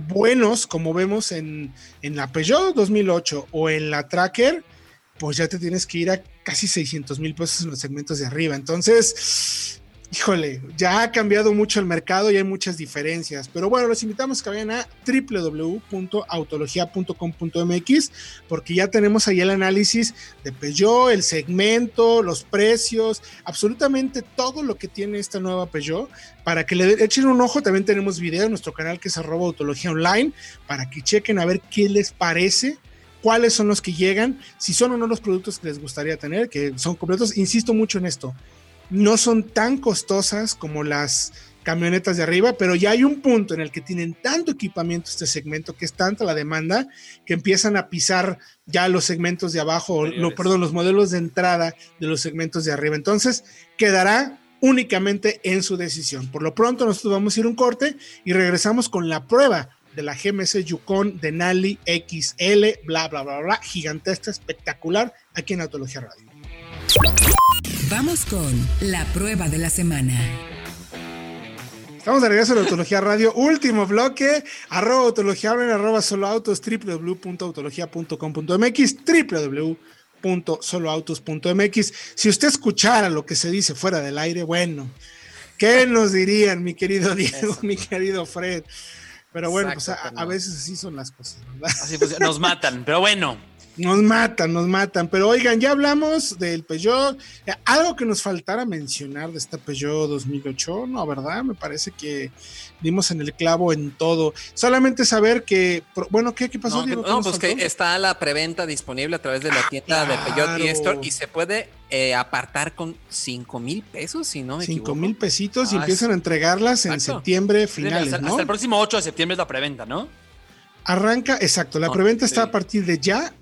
Speaker 2: buenos como vemos en, en la Peugeot 2008 o en la Tracker, pues ya te tienes que ir a casi 600 mil pesos en los segmentos de arriba. Entonces, híjole, ya ha cambiado mucho el mercado y hay muchas diferencias. Pero bueno, los invitamos que vayan a www.autologia.com.mx porque ya tenemos ahí el análisis de Peugeot, el segmento, los precios, absolutamente todo lo que tiene esta nueva Peugeot. Para que le echen un ojo, también tenemos video en nuestro canal que es arroba autología online, para que chequen a ver qué les parece cuáles son los que llegan, si son o no los productos que les gustaría tener, que son completos. Insisto mucho en esto, no son tan costosas como las camionetas de arriba, pero ya hay un punto en el que tienen tanto equipamiento este segmento, que es tanta la demanda, que empiezan a pisar ya los segmentos de abajo, o lo,
Speaker 4: Superiores.
Speaker 2: perdón, los modelos de entrada de los segmentos de arriba. Entonces, quedará únicamente en su decisión. Por lo pronto, nosotros vamos a ir un corte y regresamos con la prueba de la GMC Yukon Denali XL, bla, bla, bla, bla, gigantesca, espectacular, aquí en Autología Radio.
Speaker 1: Vamos con la prueba de la semana.
Speaker 2: Estamos de regreso en Autología Radio, último bloque, arroba autología, hablen, arroba solo autos, www.autología.com.mx, www.soloautos.mx. Si usted escuchara lo que se dice fuera del aire, bueno, ¿qué nos dirían, mi querido Diego, mi querido Fred? Pero bueno, pues a, a veces así son las cosas, ¿verdad?
Speaker 4: Así pues, nos matan. Pero bueno,
Speaker 2: Nos matan, nos matan. Pero oigan, ya hablamos del Peugeot. Eh, Algo que nos faltara mencionar de esta Peugeot 2008, no, ¿verdad? Me parece que dimos en el clavo en todo. Solamente saber que, bueno, ¿qué, qué pasó?
Speaker 3: No,
Speaker 2: Diego? ¿Qué
Speaker 3: no, pues que está la preventa disponible a través de la tienda de Peugeot
Speaker 2: claro.
Speaker 3: e-Store y se puede eh, apartar con 5 mil pesos, si no me
Speaker 2: Cinco
Speaker 3: equivoco.
Speaker 2: mil pesitos y
Speaker 4: Ah,
Speaker 2: empiezan a entregarlas en
Speaker 3: Exacto.
Speaker 2: septiembre
Speaker 4: hasta,
Speaker 2: finales,
Speaker 4: hasta
Speaker 2: ¿no?
Speaker 4: el próximo 8 de septiembre es la preventa, ¿no?
Speaker 2: Arranca, exacto, la preventa está
Speaker 4: sí.
Speaker 2: a partir de ya,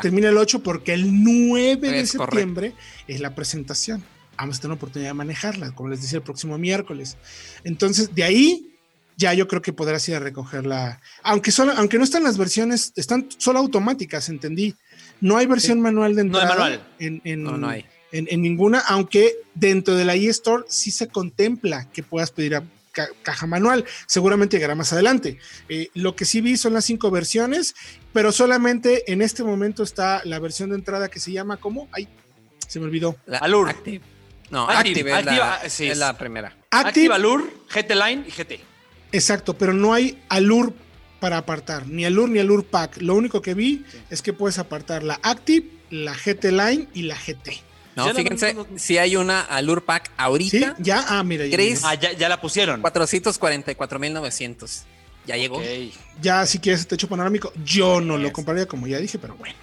Speaker 2: termina el 8 porque el 9 de
Speaker 3: Es correcto.
Speaker 2: septiembre es la presentación. Vamos a tener oportunidad de manejarla, como les decía, el próximo miércoles. Entonces, de ahí ya yo creo que podrás ir a recogerla. Aunque, solo, aunque no están las versiones, están solo automáticas, entendí. No hay versión manual de
Speaker 4: No hay
Speaker 2: entrada.
Speaker 4: manual.
Speaker 2: En, en-
Speaker 3: No, no hay.
Speaker 2: en, en ninguna, aunque dentro de la eStore sí se contempla que puedas pedir a ca- caja manual. Seguramente llegará más adelante. Eh, lo que sí vi son las cinco versiones, pero solamente en este momento está la versión de entrada que se llama ¿cómo? Ay, se me olvidó.
Speaker 3: La
Speaker 4: Allure.
Speaker 3: Active. No,
Speaker 4: Active,
Speaker 3: Active, es, la,
Speaker 4: sí,
Speaker 3: es la primera.
Speaker 2: Active,
Speaker 4: Active Allure, GT Line y GT.
Speaker 2: exacto, pero no hay Allure para apartar, ni Allure ni Allure Pack. Lo único que vi es que puedes apartar la Active, la GT Line y la GT.
Speaker 3: No,
Speaker 4: Ya
Speaker 3: fíjense,
Speaker 4: no, no.
Speaker 3: si hay una Allure Pack
Speaker 2: ¿Sí?
Speaker 3: ahorita,
Speaker 2: Ya, ah, mira, ya, mira.
Speaker 4: Ah, ya, ya la pusieron.
Speaker 3: 444,900. Ya llegó.
Speaker 4: Ok.
Speaker 2: ya si quieres techo panorámico, yo no lo compraría como ya dije, pero bueno.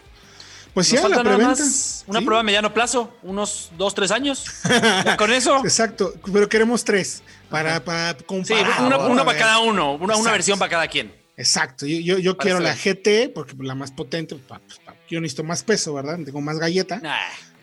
Speaker 2: Pues
Speaker 4: Nos
Speaker 2: ya la preventa.
Speaker 4: una
Speaker 2: ¿sí?
Speaker 4: prueba a mediano plazo, unos 2, 3 años. Ya con eso.
Speaker 2: Exacto, pero queremos tres para, para
Speaker 4: Sí,
Speaker 2: comparar.
Speaker 4: una,
Speaker 2: ¿no?
Speaker 4: una
Speaker 2: A
Speaker 4: para cada uno, una, una versión para cada quien.
Speaker 2: Exacto, yo, yo, yo quiero la. GT porque la más potente, pa- pues, pa- yo necesito más peso, ¿verdad? Tengo más galleta.
Speaker 4: Nah.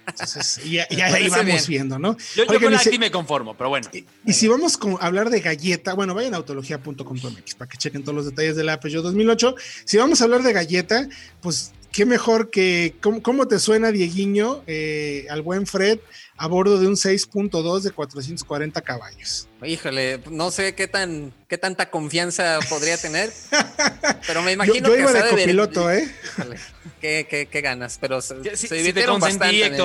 Speaker 2: Entonces, y, ya- y
Speaker 3: Me
Speaker 2: ahí vamos
Speaker 3: bien.
Speaker 2: viendo, ¿no?
Speaker 4: Yo, yo
Speaker 2: Oigan,
Speaker 4: con la Active me conformo, pero bueno.
Speaker 2: Y, y si vamos con hablar de galleta, bueno, vayan a autología.com.mx para que chequen todos los detalles de la Peugeot 2008. Si vamos a hablar de galleta, pues, qué mejor que, ¿cómo, cómo te suena Dieguiño eh, al buen Fred a bordo de un 6.2 de 440 caballos?
Speaker 3: Híjole, no sé qué tan qué tanta confianza podría tener, pero me imagino
Speaker 2: yo, yo
Speaker 3: que
Speaker 2: iba de copiloto, ¿eh?
Speaker 3: Híjole, qué, qué- qué ganas, pero se,
Speaker 4: Sí,
Speaker 3: se
Speaker 4: sí te consentí,
Speaker 3: bastante.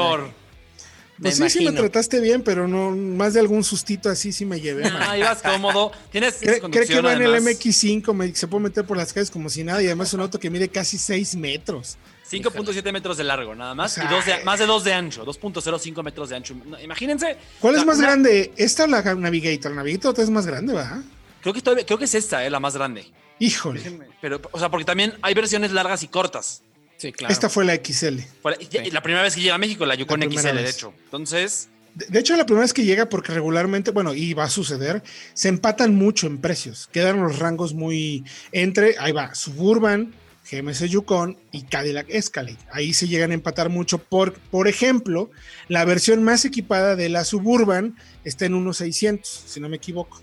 Speaker 3: Me
Speaker 2: Pues sí, sí me
Speaker 3: imagino.
Speaker 2: trataste bien, pero no, más de algún sustito así sí me llevé.
Speaker 4: Ah, ibas cómodo. Tienes
Speaker 2: Cree, cree que va en el
Speaker 4: además.
Speaker 2: MX5, me- se puede meter por las calles como si nada y además es un auto que mide casi 6 metros.
Speaker 4: 5.7 metros de largo, nada más.
Speaker 2: O sea,
Speaker 4: y dos de- más de 2 de ancho. 2.05 metros de ancho. No, imagínense.
Speaker 2: ¿Cuál es más
Speaker 4: una-
Speaker 2: grande? ¿Esta o la Navigator? La Navigator es más grande, ¿va?
Speaker 4: Creo que, todavía- creo que es esta, eh, la más grande.
Speaker 2: Híjole,
Speaker 4: Pero, o sea, porque también hay versiones largas y cortas.
Speaker 3: Sí, claro.
Speaker 2: esta fue la XL.
Speaker 4: Y La primera vez que llega a México, la Yukon
Speaker 2: La
Speaker 4: XL, de hecho. Entonces,
Speaker 2: De, de hecho, la primera vez que llega, porque regularmente, bueno, y va a suceder, se empatan mucho en precios. Quedan los rangos muy entre, ahí va, Suburban, GMC Yukon y Cadillac Escalade. Ahí se llegan a empatar mucho. Por, por ejemplo, la versión más equipada de la Suburban está en unos 600, si no me equivoco.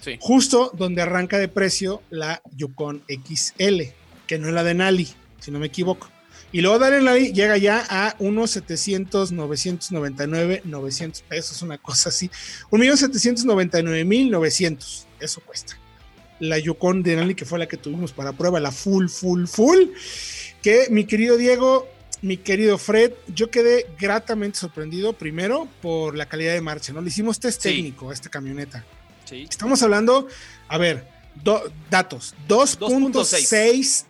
Speaker 3: Sí.
Speaker 2: Justo donde arranca de precio la Yukon XL, que no es la de Nali, si no me equivoco. Y luego Dale Nali llega ya a unos 700, 999, 900 pesos, una cosa así. 1.799.900, eso cuesta. La Yukon de Nali, que fue la que tuvimos para prueba, la full, full, full. Que mi querido Diego, mi querido Fred, yo quedé gratamente sorprendido, primero, por la calidad de marcha, ¿no? Le hicimos test
Speaker 4: Sí.
Speaker 2: técnico a esta camioneta.
Speaker 4: sí.
Speaker 2: Estamos hablando, a ver, do- datos, 2.6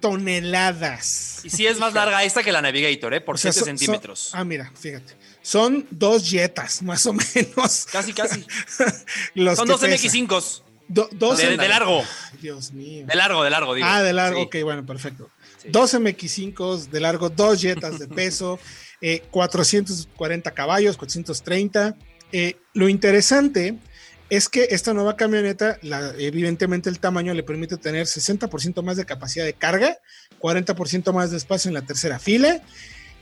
Speaker 2: toneladas.
Speaker 4: Y sí es más larga esta que la Navigator, ¿eh? Por
Speaker 2: O sea,
Speaker 4: 7
Speaker 2: son-
Speaker 4: centímetros.
Speaker 2: son- ah, mira, fíjate. Son dos jetas, más o menos.
Speaker 4: Casi, casi.
Speaker 2: Los
Speaker 4: Son dos
Speaker 2: pesan.
Speaker 4: MX5s.
Speaker 2: Do- dos
Speaker 4: De, largo.
Speaker 2: Ay, Dios mío.
Speaker 4: De largo, de largo, digo.
Speaker 2: ah, de largo,
Speaker 4: Sí.
Speaker 2: ok, bueno, perfecto.
Speaker 4: Sí.
Speaker 2: Dos MX5 de largo, dos jetas de peso, eh, 440 caballos, 430. Eh, lo interesante es que esta nueva camioneta, la- evidentemente el tamaño le permite tener 60% más de capacidad de carga, 40% más de espacio en la tercera fila,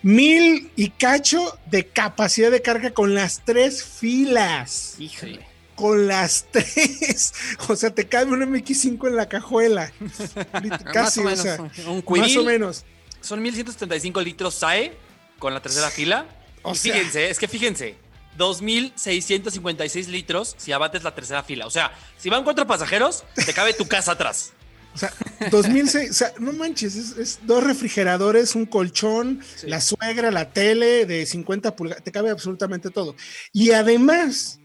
Speaker 2: mil y cacho de capacidad de carga con las tres filas.
Speaker 3: Híjole.
Speaker 2: Con las tres. O sea, te cabe un MX5 en la cajuela. Casi,
Speaker 3: más o
Speaker 2: o sea,
Speaker 3: menos, un
Speaker 2: más
Speaker 3: Quill.
Speaker 2: o menos.
Speaker 4: Son 1175 litros SAE con la tercera fila.
Speaker 2: O
Speaker 4: y
Speaker 2: sea-
Speaker 4: fíjense, es que fíjense, 2656 litros si abates la tercera fila. O sea, si van cuatro pasajeros, te cabe tu casa atrás.
Speaker 2: O sea, 2006, o sea, no manches, es, es dos refrigeradores, un colchón,
Speaker 4: Sí.
Speaker 2: la suegra, la tele de 50 pulgadas, te cabe absolutamente todo. Y además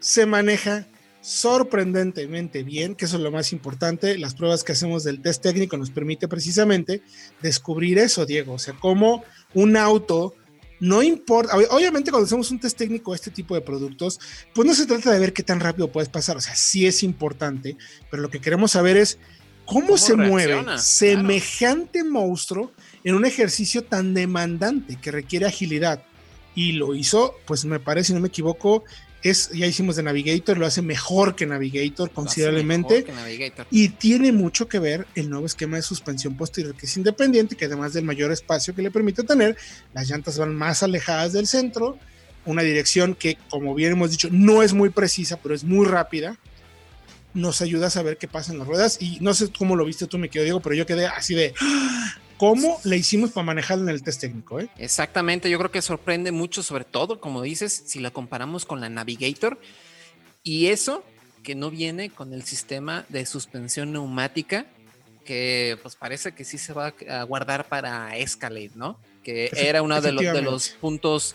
Speaker 2: se maneja sorprendentemente bien, que eso es lo más importante. Las pruebas que hacemos del test técnico nos permite precisamente descubrir eso, Diego. O sea, cómo un auto no importa, ob- obviamente cuando hacemos un test técnico de este tipo de productos, pues no se trata de ver qué tan rápido puedes pasar, o sea, sí es importante, pero lo que queremos saber es cómo,
Speaker 3: ¿Cómo
Speaker 2: se mueve semejante monstruo en un ejercicio tan demandante que requiere agilidad. Y lo hizo, pues me parece, si no me equivoco, es, ya hicimos de Navigator, lo hace mejor que Navigator considerablemente.
Speaker 3: que Navigator.
Speaker 2: Y tiene mucho que ver el nuevo esquema de suspensión posterior, que es independiente, que además del mayor espacio que le permite tener, las llantas van más alejadas del centro, una dirección que, como bien hemos dicho, no es muy precisa, pero es muy rápida. Nos ayuda a saber qué pasa en las ruedas. Y no sé cómo lo viste tú, me quedo Diego, pero yo quedé así de ¡ah! Cómo le hicimos para manejarlo en el test técnico, ¿eh?
Speaker 3: Exactamente, yo creo que sorprende mucho, sobre todo, como dices, si la comparamos con la Navigator. Y eso que no viene con el sistema de suspensión neumática, que pues parece que sí se va a guardar para Escalade, ¿no? Que era uno de los, de los puntos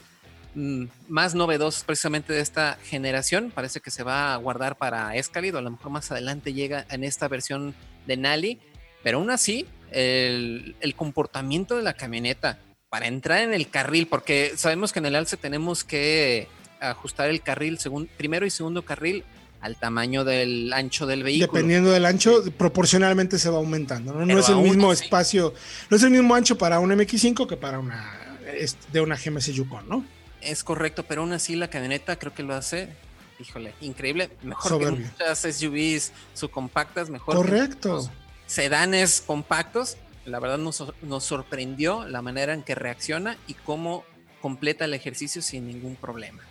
Speaker 3: mm, más novedosos precisamente de esta generación. Parece que se va a guardar para Escalade, o a lo mejor más adelante llega en esta versión de Nali, pero aún así, el, el comportamiento de la camioneta para entrar en el carril, porque sabemos que en el alce tenemos que ajustar el carril, segun- primero y segundo carril, al tamaño del ancho del vehículo.
Speaker 2: Dependiendo del ancho, proporcionalmente se va aumentando. No, No es el mismo
Speaker 3: así-
Speaker 2: espacio, no es el mismo ancho para un MX5 que para una de una GMC Yukon, ¿no?
Speaker 3: Es correcto, pero aún así la camioneta creo que lo hace, híjole, increíble. Mejor que muchas SUVs subcompactas, mejor que
Speaker 2: Correcto.
Speaker 3: muchos sedanes compactos. La verdad nos, sor- nos sorprendió la manera en que reacciona y cómo completa el ejercicio sin ningún problema.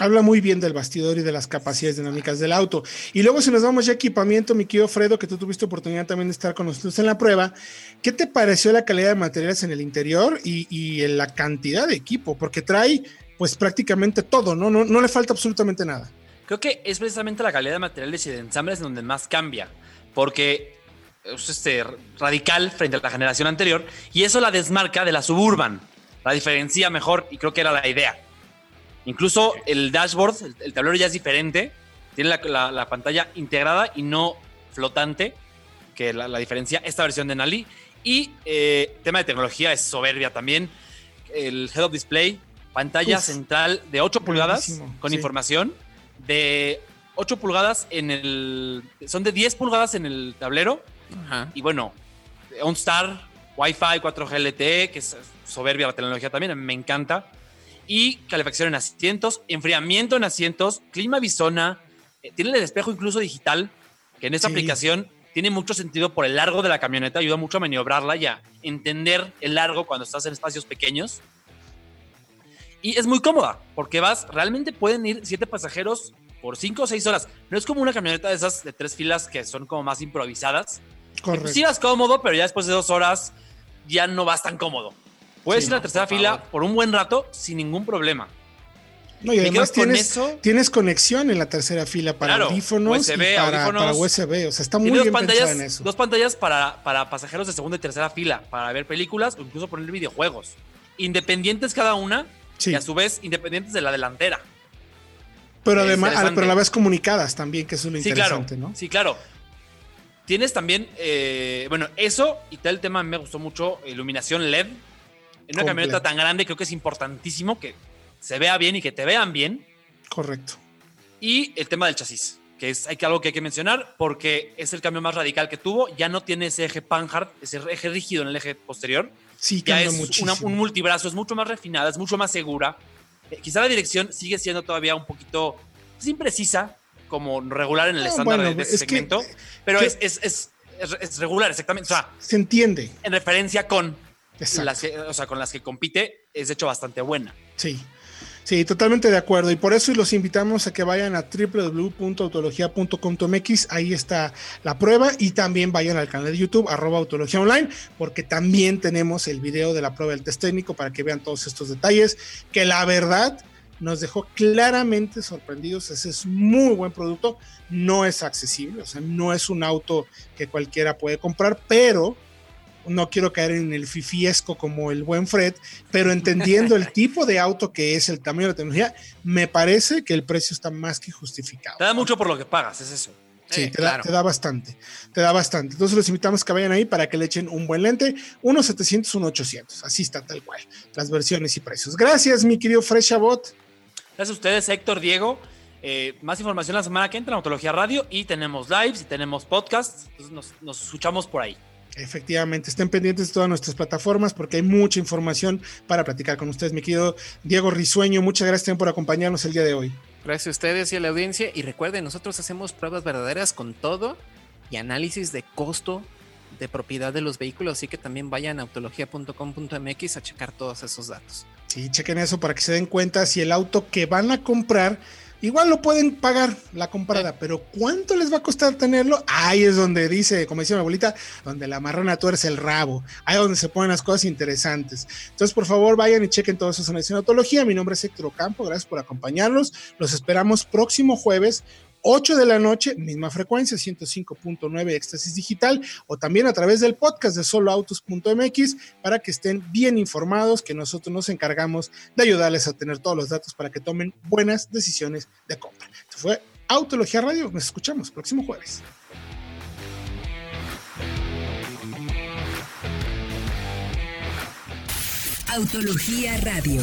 Speaker 2: Habla muy bien del bastidor y de las capacidades dinámicas del auto. Y luego si nos vamos ya a equipamiento, mi querido Fredo, que tú tuviste oportunidad también de estar con nosotros en la prueba, ¿qué te pareció la calidad de materiales en el interior y, y en la cantidad de equipo? Porque trae pues prácticamente todo, ¿no? No, no le falta absolutamente nada.
Speaker 4: Creo que es precisamente la calidad de materiales y de ensambles donde más cambia, porque este, radical frente a la generación anterior y eso la desmarca de la Suburban, la diferencia mejor y creo que era la idea. Incluso el dashboard, el, tablero ya es diferente, tiene la, pantalla integrada y no flotante, que la, la diferencia esta versión de Nali. Y eh, tema de tecnología es soberbia también. El head-up display pantalla central de 8 pulgadas con información, de 8 pulgadas en el... Son de 10 pulgadas en el tablero. Y bueno, OnStar, Wi-Fi 4G LTE, que es soberbia la tecnología también, me encanta. Y calefacción en asientos, enfriamiento en asientos, clima bisona, eh, tiene el espejo incluso digital, que en esta aplicación tiene mucho sentido por el largo de la camioneta, ayuda mucho a maniobrarla y a entender el largo cuando estás en espacios pequeños. Y es muy cómoda, porque vas, realmente pueden ir siete pasajeros por cinco o seis horas. No es como una camioneta de esas de tres filas que son como más improvisadas. Correcto. Sí vas cómodo, pero ya después de dos horas ya no vas tan cómodo. Puedes ir a la tercera fila por un buen rato sin ningún problema.
Speaker 2: No, y además tienes, tienes conexión en la tercera fila para audífonos y para, USB. O sea, está muy bien
Speaker 4: pantallas,
Speaker 2: en eso.
Speaker 4: Dos pantallas para, para pasajeros de segunda y tercera fila, para ver películas o incluso poner videojuegos. Independientes cada una, y a su vez independientes de la delantera.
Speaker 2: Pero además, pero a la vez comunicadas también, que eso es lo
Speaker 4: sí,
Speaker 2: interesante,
Speaker 4: claro,
Speaker 2: ¿no?
Speaker 4: Sí, claro. Tienes también, eh, bueno, eso y tal el tema me gustó mucho, iluminación LED. En una camioneta tan grande creo que es importantísimo que se vea bien y que te vean bien.
Speaker 2: Correcto.
Speaker 4: Y el tema del chasis, que es hay que, algo que hay que mencionar porque es el cambio más radical que tuvo. Ya no tiene ese eje panhard, ese eje rígido en el eje posterior,
Speaker 2: Sí,
Speaker 4: ya es un multibrazo, es mucho más refinada, es mucho más segura. Eh, quizá la dirección sigue siendo todavía un poquito pues, imprecisa, como regular en el estándar de, ese segmento, pero es, es, es, regular, exactamente. O sea,
Speaker 2: se entiende.
Speaker 4: En referencia con las, o sea, con las que compite, es de hecho bastante buena.
Speaker 2: Sí. Sí, totalmente de acuerdo. Y por eso los invitamos a que vayan a www.autologia.com.mx. Ahí está la prueba. Y también vayan al canal de YouTube, arroba autología online, porque también tenemos el video de la prueba del test técnico para que vean todos estos detalles. Que la verdad nos dejó claramente sorprendidos. Ese es muy buen producto. No es accesible, o sea, no es un auto que cualquiera puede comprar, pero no quiero caer en el fifiesco como el buen Fred, pero entendiendo el tipo de auto que es, el tamaño de la tecnología, me parece que el precio está más que justificado.
Speaker 4: Te da mucho por lo que pagas, es eso.
Speaker 2: Sí, eh, te, da, bastante, te da bastante. Entonces los invitamos a que vayan ahí para que le echen un buen lente, unos 700, unos 800, así está tal cual, las versiones y precios. Gracias, mi querido Freshabot.
Speaker 4: Gracias a ustedes, Héctor, Diego. Eh, más información la semana que entra en Autología Radio y tenemos lives y tenemos podcasts, entonces nos escuchamos por ahí.
Speaker 2: Efectivamente, estén pendientes de todas nuestras plataformas porque hay mucha información para platicar con ustedes, mi querido Diego Risueño. Muchas gracias por acompañarnos el día de hoy.
Speaker 3: Gracias a ustedes y a la audiencia. Y recuerden, nosotros hacemos pruebas verdaderas con todo y análisis de costo de propiedad de los vehículos, así que también vayan a autología.com.mx a checar todos esos datos.
Speaker 2: Sí, chequen eso para que se den cuenta si el auto que van a comprar Igual lo pueden pagar la comprada, pero ¿cuánto les va a costar tenerlo? Ahí es donde dice, como decía mi abuelita, donde la marrana tuerce el rabo. Ahí es donde se ponen las cosas interesantes. Entonces, por favor, vayan y chequen todo eso en la Mi nombre es Héctor Ocampo. Gracias por acompañarnos. Los esperamos próximo jueves 8 de la noche, misma frecuencia, 105.9 Éxtasis Digital, o también a través del podcast de soloautos.mx para que estén bien informados, que nosotros nos encargamos de ayudarles a tener todos los datos para que tomen buenas decisiones de compra. Esto fue Autología Radio, nos escuchamos próximo jueves.
Speaker 1: Autología Radio.